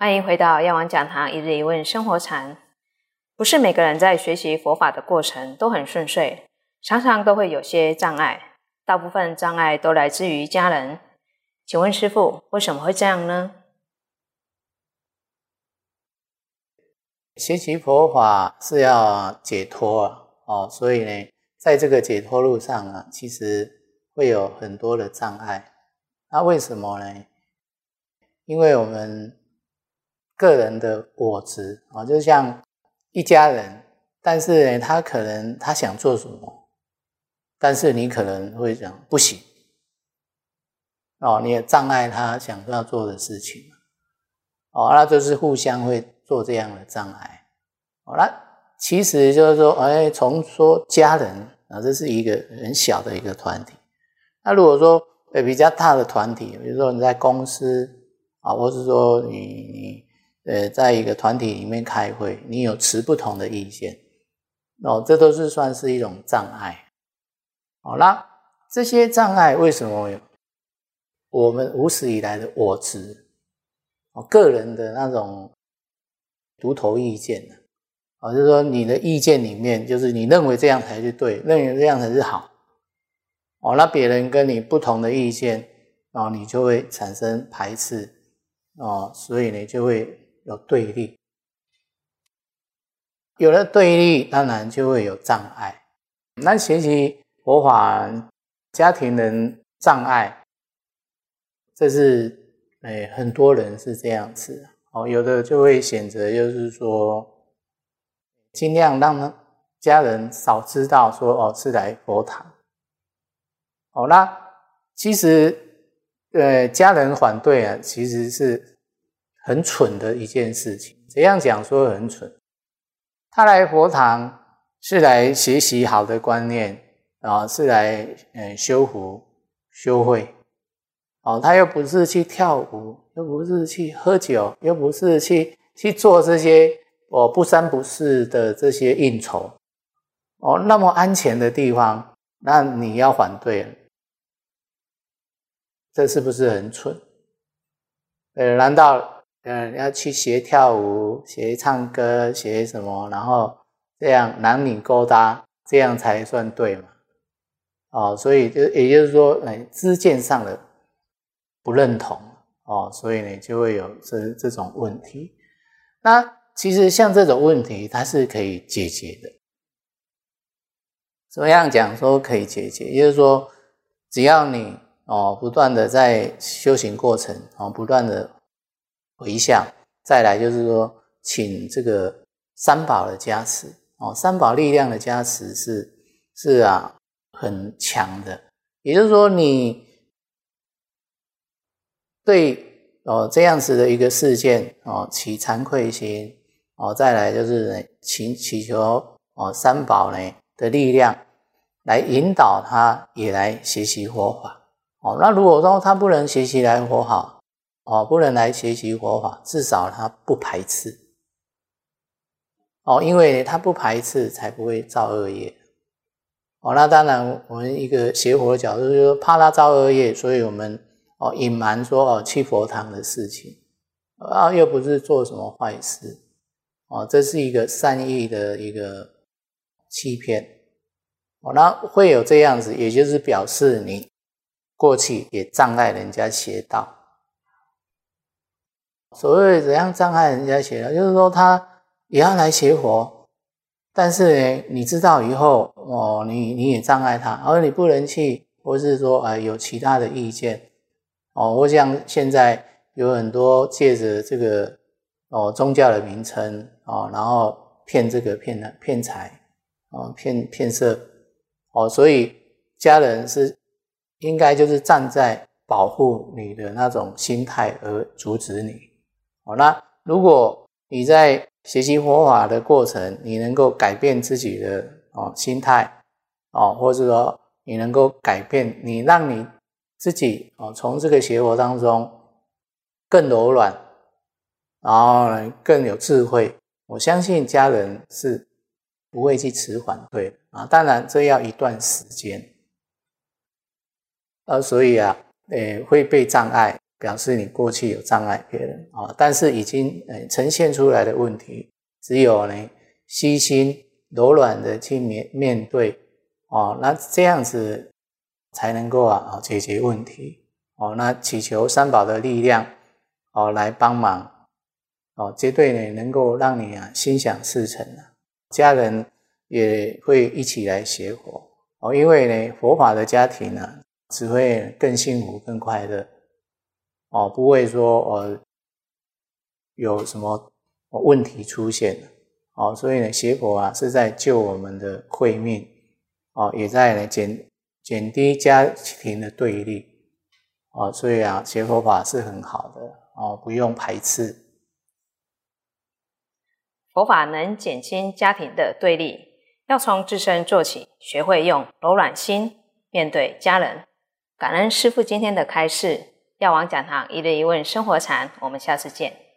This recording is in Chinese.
欢迎回到药王讲堂一日一问生活禅。不是每个人在学习佛法的过程都很顺遂，常常都会有些障碍。大部分障碍都来自于家人。请问师父，为什么会这样呢？学习佛法是要解脱啊，哦，所以呢，在这个解脱路上啊，其实会有很多的障碍。那为什么呢？因为我们个人的我执啊，就像一家人，但是呢，他可能他想做什么，但是你可能会讲不行哦，你也障碍他想要做的事情哦，那就是互相会做这样的障碍哦。那其实就是说，哎，从说家人啊，这是一个很小的一个团体。那如果说呃，比较大的团体，比如说你在公司啊，或是说你你呃，在一个团体里面开会，你有持不同的意见，哦，这都是算是一种障碍。好，啦这些障碍为什么？我们无始以来的我执，哦，个人的那种独头意见呢？啊，就是说你的意见里面，就是你认为这样才是对，认为这样才是好。哦，那别人跟你不同的意见，哦，你就会产生排斥，哦，所以呢就会有对立，有了对立，当然就会有障碍。那学习佛法，家庭人障碍，这是哎很多人是这样子，哦，有的就会选择就是说，尽量让家人少知道说哦是来佛堂。哦，那其实，呃，家人反对啊，其实是很蠢的一件事情。怎样讲说很蠢？他来佛堂是来学习好的观念啊，是来嗯修福修慧。哦，他又不是去跳舞，又不是去喝酒，又不是去去做这些哦不三不四的这些应酬。哦，那么安全的地方，那你要反对了。这是不是很蠢？呃，难道嗯要去学跳舞、学唱歌、学什么，然后这样男女勾搭，这样才算对嘛？哦，所以就也就是说，哎，知见上的不认同哦，所以呢就会有这这种问题。那其实像这种问题，它是可以解决的。怎么样讲说可以解决？也就是说，只要你。哦，不断的在修行过程，哦，不断的回向，再来就是说，请这个三宝的加持，哦，三宝力量的加持是是啊，很强的。也就是说，你对哦这样子的一个事件，哦起惭愧心，哦，再来就是祈祈求哦三宝呢的力量来引导他，也来学习佛法。哦，那如果说他不能学习来活好，哦，不能来学习佛法，至少他不排斥，哦，因为他不排斥，才不会造恶业。哦，那当然，我们一个学佛的角度就是说，怕他造恶业，所以我们哦隐瞒说哦去佛堂的事情，啊，又不是做什么坏事，哦，这是一个善意的一个欺骗，哦，那会有这样子，也就是表示你。过去也障碍人家邪道。所谓怎样障碍人家邪道，就是说他也要来邪佛，但是呢，你知道以后哦，你你也障碍他，而你不能去，或是说啊有其他的意见哦。我想现在有很多借着这个哦宗教的名称哦，然后骗这个骗那骗财哦，骗骗色哦，所以家人是。应该就是站在保护你的那种心态而阻止你。好，那如果你在学习佛法的过程，你能够改变自己的哦心态，哦，或者说你能够改变你，让你自己哦从这个邪佛当中更柔软，然后呢更有智慧，我相信家人是不会去持反对啊。当然，这要一段时间。呃，所以啊，诶，会被障碍，表示你过去有障碍别人啊，但是已经呃呈现出来的问题，只有呢虚心柔软的去面面对哦，那这样子才能够啊解决问题哦，那祈求三宝的力量哦来帮忙哦，绝对呢能够让你啊心想事成啊，家人也会一起来学佛哦，因为呢佛法的家庭呢。只会更幸福、更快乐哦，不会说呃有什么问题出现哦，所以呢，邪佛啊是在救我们的慧命哦，也在呢减减低家庭的对立哦，所以啊，邪佛法是很好的哦，不用排斥。佛法能减轻家庭的对立，要从自身做起，学会用柔软心面对家人。感恩师父今天的开示，药王讲堂一对一问生活禅，我们下次见。